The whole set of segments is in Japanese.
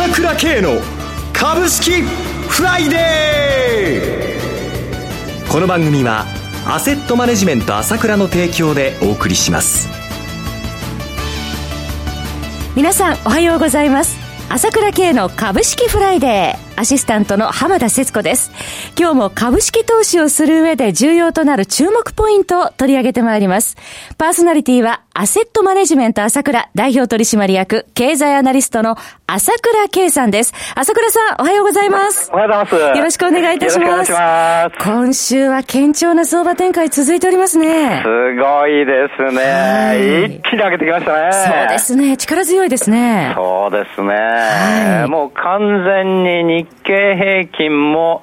朝倉慶の株式フライデー。この番組はアセットマネジメント朝倉の提供でお送りします。皆さんおはようございます。朝倉慶の株式フライデー。アシスタントの浜田節子です。今日も株式投資をする上で重要となる注目ポイントを取り上げてまいります。パーソナリティはアセットマネジメント朝倉代表取締役経済アナリストの朝倉圭さんです。朝倉さん、おはようございます。おはようございます。よろしくお願いいたします。ます今週は堅調な相場展開続いておりますね。すごいですね。はい、一気に上げてきましたね。そうですね。力強いですね。そうですね。はい、もう完全に日経平均も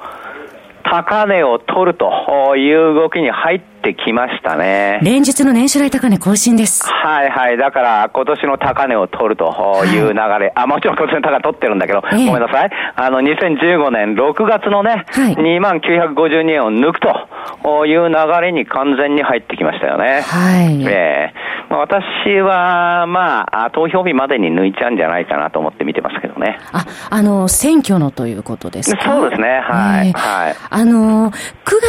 高値を取るという動きに入ってきましたね。連日の年初来高値更新です。はいはい。だから今年の高値を取るという流れ。はい、あ、もちろん今年の高値取ってるんだけど、えー、ごめんなさい。あの、2015年6月のね、はい、2万952円を抜くという流れに完全に入ってきましたよね。はい。えーまあ、私は、まあ、投票日までに抜いちゃうんじゃないかなと思って見てますけどね。あ、あの、選挙のということですか？そうですね、はい。えー、はい。あの、9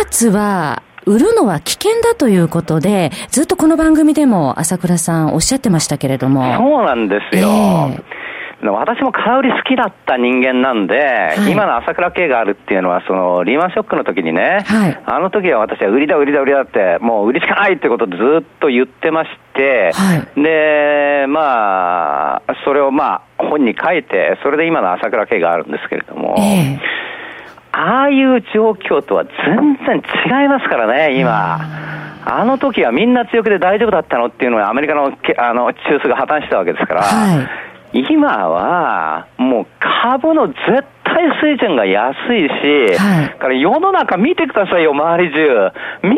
月は、売るのは危険だということで、ずっとこの番組でも朝倉さんおっしゃってましたけれども。そうなんですよ。えー私も空売り好きだった人間なんで、はい、今の朝倉系があるっていうのは、そのリーマンショックの時にね、はい、あの時は私は売りだ、売りだ、売りだって、もう売りしかないってことでずっと言ってまして、はい、で、まあ、それをまあ、本に書いて、それで今の朝倉系があるんですけれども、えー、ああいう状況とは全然違いますからね、今。あの時はみんな強気で大丈夫だったのっていうのはアメリカのあの中枢が破綻したわけですから、はい。今は、もう株の絶対水準が安いし、はい、から世の中見てくださいよ、周り中。みん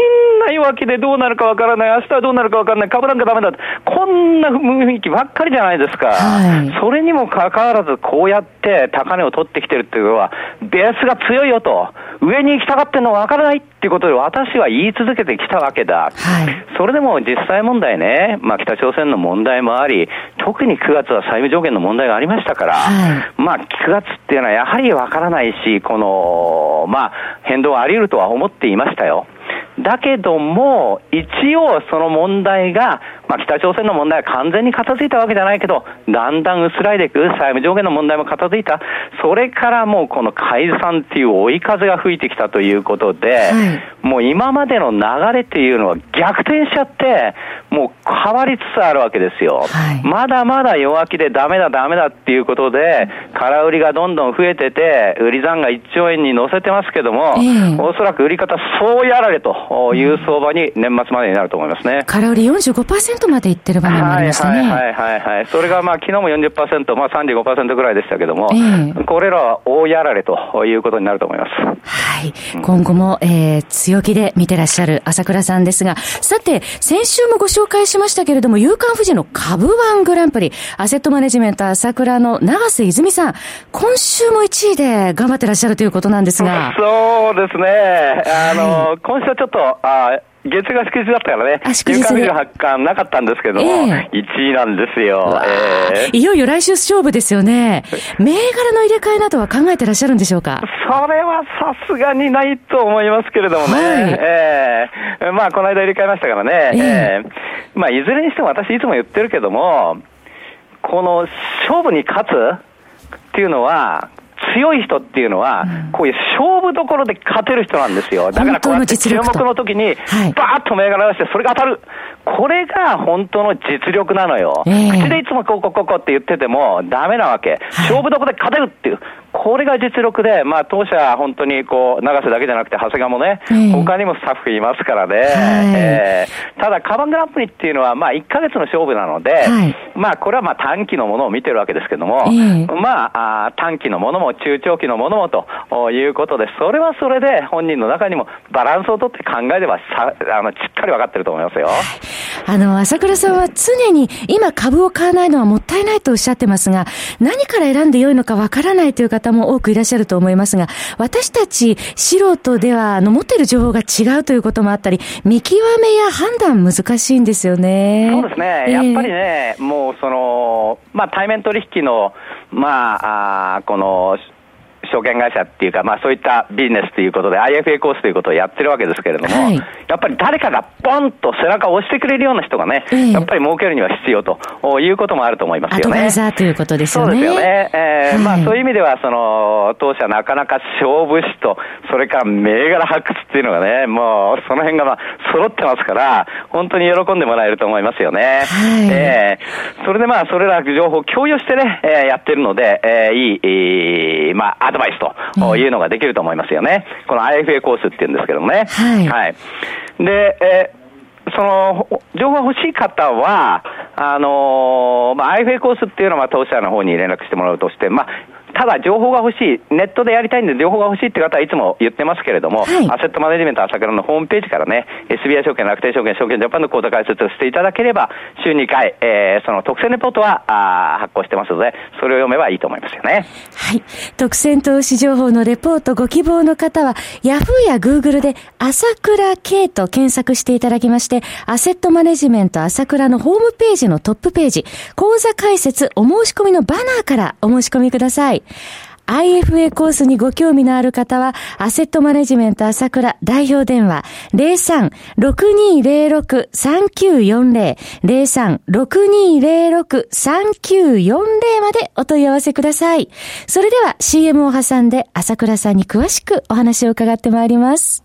な弱気でどうなるかわからない、明日はどうなるかわからない、株なんかダメだ。こんな雰囲気ばっかりじゃないですか。はい、それにもかかわらず、こうやって高値を取ってきてるっていうのは、ベースが強いよと。上に行きたがってるのわからないっていうことで私は言い続けてきたわけだ。はい、それでも実際問題ね、まあ北朝鮮の問題もあり、特に9月は債務上限の問題がありましたから、はい、まあ9月っていうのはやはりわからないし、この、まあ変動はあり得るとは思っていましたよ。だけども、一応その問題が、まあ、北朝鮮の問題は完全に片付いたわけじゃないけど、だんだん薄らいでいく、債務上限の問題も片付いた、それからもうこの解散っていう追い風が吹いてきたということで、はい、もう今までの流れっていうのは逆転しちゃって、もう変わりつつあるわけですよ。はい、まだまだ弱気でダメだダメだっていうことで、空売りがどんどん増えてて、売り残が1兆円に乗せてますけども、えー、おそらく売り方そうやられという相場に年末までになると思いますね。空売り45%までいってる場面もありましたね。はいはいはいはい。それがまあ昨日も40%、まあ35%ぐらいでしたけども、えー、これらは大やられということになると思います。はい。今後も、えー、強気で見てらっしゃる朝倉さんですが、さて、先週もご紹介しましたけれども、夕刊富士の株ワングランプリ、アセットマネジメント朝倉の長瀬泉さん、今週も1位で頑張ってらっしゃるということなんですが。そうですね。あの、はい、今週はちょっと、あ月が祝日だったからね、祝日で。発刊なかったんですけども、えー、1位なんですよ、えー。いよいよ来週勝負ですよね。銘柄の入れ替えなどは考えてらっしゃるんでしょうか？それはさすがにないと思いますけれどもね。はい、えー、まあ、この間入れ替えましたからね。えー、えー、まあ、いずれにしても私いつも言ってるけども、この勝負に勝つっていうのは、強い人っていうのは、こういう勝負どころで勝てる人なんですよ。だからこうやって注目の時に、バーッと銘柄出して、それが当たる。これが本当の実力なのよ。口でいつもこうこうこうこうって言っててもダメなわけ。勝負どころで勝てるっていう。これが実力で、まあ当社本当にこう、長瀬だけじゃなくて長谷川もね、他にもスタッフいますからね。えー、ただ、カバングランプリっていうのは、まあ1ヶ月の勝負なので、まあこれはまあ短期のものを見てるわけですけども、まああ短期のものも中長期のものもということで、それはそれで本人の中にもバランスをとって考えればさあのしっかり分かってると思いますよ。あの、朝倉さんは常に今株を買わないのはもったいないとおっしゃってますが、何から選んで良いのか分からないという方も多くいらっしゃると思いますが、私たち素人では、あの、持っている情報が違うということもあったり、見極めや判断難しいんですよね。そうですね。やっぱりね、もうその、の、まあ、対面取引の、まあ、あこの、証券会社っていうか、まあそういったビジネスということで IFA コースということをやってるわけですけれども、はい、やっぱり誰かがボンと背中を押してくれるような人がね、えー、やっぱり儲けるには必要ということもあると思いますよね。アドバイザーということですよね。そうですよね。えー、はい、まあそういう意味では、その、当社なかなか勝負師と、それから銘柄発掘っていうのがね、もうその辺がまあ揃ってますから、本当に喜んでもらえると思いますよね。はい、えー、それでまあそれら情報を共有してね、えー、やってるので、えー、いい、えー、まあアドバイスというのができると思いますよね。この IFA コースっていうんですけどもね。はい。はい、で、えーその、情報が欲しい方は、あのー、まあ、IFA コースっていうのは、当社の方に連絡してもらうとして、まあ、ただ情報が欲しい、ネットでやりたいんで情報が欲しいって方はいつも言ってますけれども、はい、アセットマネジメント朝倉のホームページからね、SBI 証券、楽天証券、証券ジャパンの口座開設をしていただければ、週2回、えー、その特選レポートはあ発行してますので、それを読めばいいと思いますよね。はい。特選投資情報のレポートご希望の方は、ヤフーやグーグルで朝倉慶と検索していただきまして、アセットマネジメント朝倉のホームページのトップページ、口座開設お申し込みのバナーからお申し込みください。IFA コースにご興味のある方は、アセットマネジメント朝倉代表電話03-6206-3940 03-6206-3940までお問い合わせください。それでは CM を挟んで朝倉さんに詳しくお話を伺ってまいります。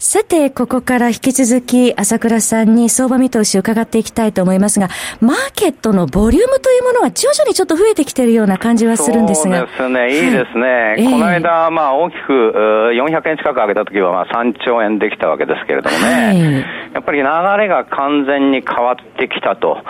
さて、ここから引き続き、朝倉さんに相場見通しを伺っていきたいと思いますが、マーケットのボリュームというものは徐々にちょっと増えてきているような感じはするんですが。そうですね、いいですね。はい、この間、まあ大きく400円近く上げたときは、まあ3兆円できたわけですけれどもね、はい、やっぱり流れが完全に変わってきたと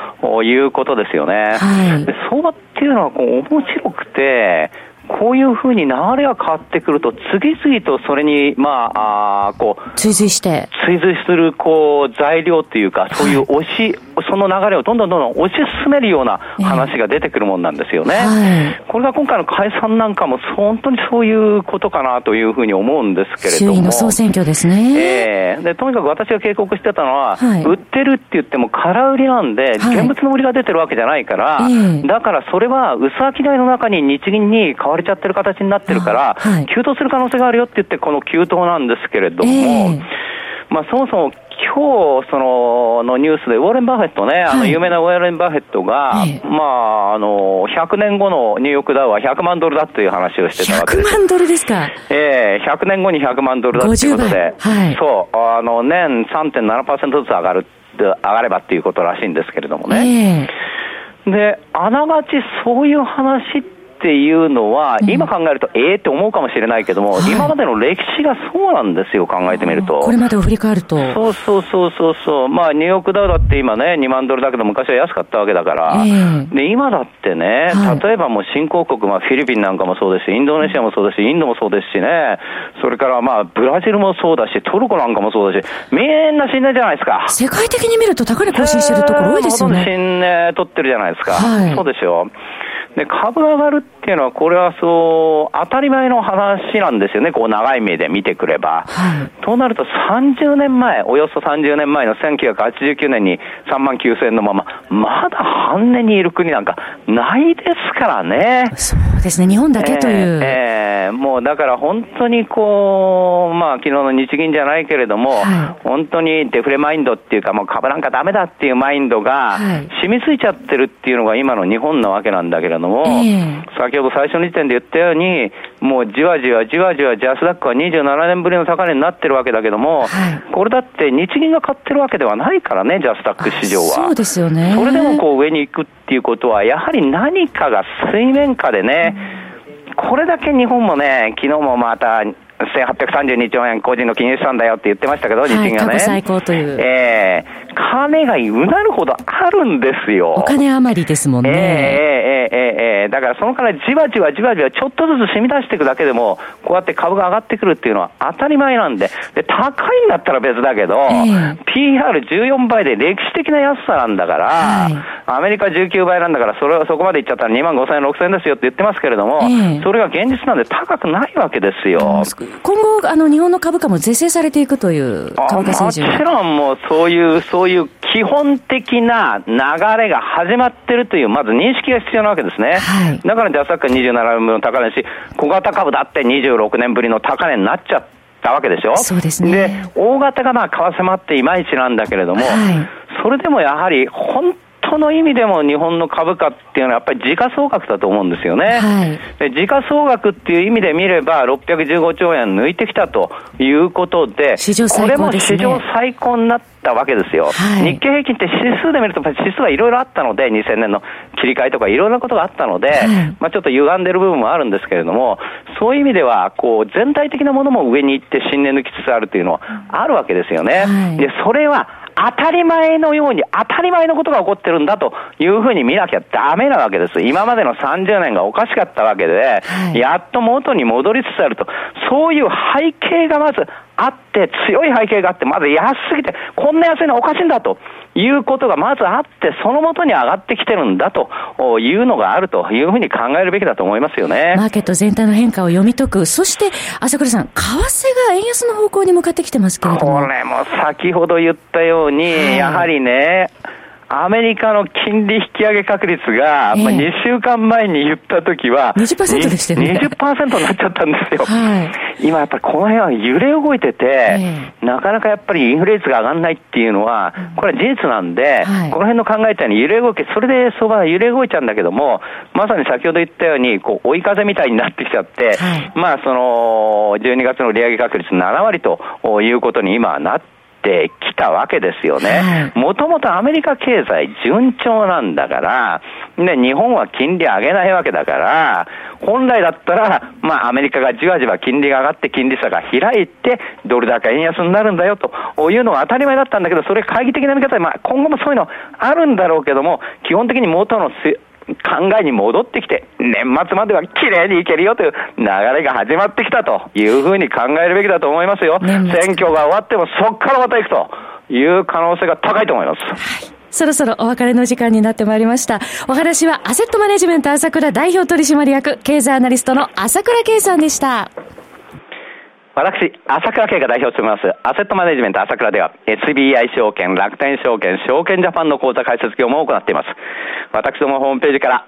いうことですよね。はい、相場っていうのはこう面白くて、こういうふうに流れが変わってくると、次々とそれに、まあ、あこう、追随して。追随する、こう、材料っていうか、そういう押し、はい、その流れをどんどんどんどん推し進めるような話が出てくるもんなんですよね。はい、これが今回の解散なんかも、本当にそういうことかなというふうに思うんですけれども。の総選挙ですね。ええ。ー、で、とにかく私が警告してたのは、はい、売ってるって言っても空売りなんで、現物の売りが出てるわけじゃないから、だからそれは薄商いの中に日銀に買われちゃってる形になってるから、はい、急騰する可能性があるよって言って、この急騰なんですけれども、えー、まあ、そもそも今日そののニュースで、ウォーレン・バフェットね、あの有名なウォーレン・バフェットが、まあ、あの100年後のニューヨークダウは100万ドルだという話をしてたわけです。100万ドルですか。ええー、100年後に100万ドルだということで、はい、そう、あの年3.7%ずつ上がる上がればっていうことらしいんですけれどもね。えー、で、あながちそういう話って、っていうのは、今考えると、ええって思うかもしれないけども、今までの歴史がそうなんですよ、考えてみると。これまでを振り返ると。そうそうそうそうそう。まあ、ニューヨークダウだって今ね、2万ドルだけど、昔は安かったわけだから。で、今だってね、例えばもう新興国、まあ、フィリピンなんかもそうですし、インドネシアもそうですし、インドもそうですしね、それからまあ、ブラジルもそうだし、トルコなんかもそうだし、みんな死んじゃないですか。世界的に見ると高値更新してるところ多いですよね。ほとんど死んで取ってるじゃないですか。はい、そうですよ。で、株上がるっていうのは、これはそう、当たり前の話なんですよね、こう長い目で見てくれば。はい、となると、30年前、およそ30年前の1989年に3万9000円のまま、まだ半値にいる国なんかないですからね。そうですね、日本だけという。えー、えー、もうだから本当にこう、まあ昨日の日銀じゃないけれども、はい、本当にデフレマインドっていうか、もう株なんかダメだっていうマインドが染みついちゃってるっていうのが今の日本なわけなんだけれども、先ほど最初の時点で言ったように、もうじわじわじわじわジャスダックは27年ぶりの高値になってるわけだけども、はい、これだって日銀が買ってるわけではないからね、ジャスダック市場は。そうですよね。それでもこう上に行くっていうことは、やはり何かが水面下でね、うん、これだけ日本もね、昨日もまた1832兆円個人の金融資産だよって言ってましたけど、日銀がね。過去最高という。ええー、金がうなるほどあるんですよ。お金余りですもんね。ええええええだからそのからじわじわじわじわちょっとずつ染み出していくだけでも、こうやって株が上がってくるっていうのは当たり前なんで、で高いんだったら別だけど、えー、PR14 倍で歴史的な安さなんだから、はい、アメリカ19倍なんだから、それそこまでいっちゃったら2万5000円、6000円ですよって言ってますけれども、えー、それが現実なんで高くないわけですよ。今後、あの日本の株価も是正されていくという株価水準もちろんもうそういう、そういう基本的な流れが始まってるという、まず認識が必要なわけですね。はい、だからジャスダックは27年ぶりの高値し、小型株だって26年ぶりの高値になっちゃったわけでしょ。そうですね。で、大型がまあ為替もあっていまいちなんだけれども、はい、それでもやはり本当の意味でも日本の株価っていうのはやっぱり時価総額だと思うんですよね。はい、で時価総額っていう意味で見れば615兆円抜いてきたということで、これも史上最高になったわけですよ。はい、日経平均って指数で見ると指数はいろいろあったので、2000年の切り替えとかいろんなことがあったので、はい、まあちょっと歪んでる部分もあるんですけれども、そういう意味では、こう全体的なものも上に行って新年抜きつつあるというのはあるわけですよね。で、それは当たり前のように、当たり前のことが起こってるんだというふうに見なきゃダメなわけです。今までの30年がおかしかったわけで、はい、やっと元に戻りつつあると。そういう背景がまずあって、強い背景があって、まず安すぎて、こんな安いのはおかしいんだということがまずあって、そのもとに上がってきてるんだというのがあるというふうに考えるべきだと思いますよね。マーケット全体の変化を読み解く。そして、朝倉さん、為替が円安の方向に向かってきてますけれども。これも先ほど言ったように、はい、やはりね、アメリカの金利引き上げ確率が、まあ、2週間前に言ったときは、20%でしたよね。20%になっちゃったんですよ。はい、今やっぱりこの辺は揺れ動いてて、えー、なかなかやっぱりインフレ率が上がらないっていうのは、これは事実なんで、はい、この辺の考えたように揺れ動き、それで相場は揺れ動いちゃうんだけども、まさに先ほど言ったように、こう追い風みたいになってきちゃって、はい、まあその、12月の利上げ確率7割ということに今はなっててきたわけですよね。もともとアメリカ経済順調なんだから、ね、日本は金利上げないわけだから、本来だったら、まあアメリカがじわじわ金利が上がって金利差が開いて、ドル高円安になるんだよというのが当たり前だったんだけど、それ懐疑的な見方で、まあ今後もそういうのあるんだろうけども、基本的に元の考えに戻ってきて、年末までは綺麗にいけるよという流れが始まってきたというふうに考えるべきだと思いますよ。選挙が終わってもそこからまた行くという可能性が高いと思います。はいそろそろお別れの時間になってまいりました。お話はアセットマネジメント朝倉代表取締役経済アナリストの朝倉圭さんでした。私、朝倉慶が代表を務めます、アセットマネジメント朝倉では、SBI 証券、楽天証券、証券ジャパンの口座開設業務を行っています。私どもホームページから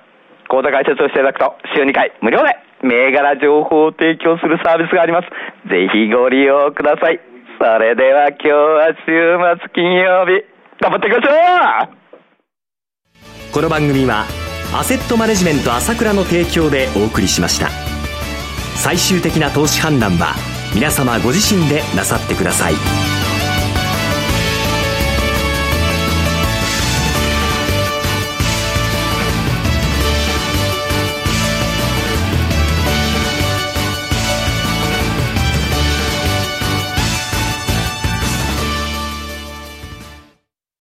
口座開設をしていただくと、週2回無料で銘柄情報を提供するサービスがあります。ぜひご利用ください。それでは今日は週末金曜日、頑張っていきましょうこの番組は、アセットマネジメント朝倉の提供でお送りしました。最終的な投資判断は、皆様ご自身でなさってください。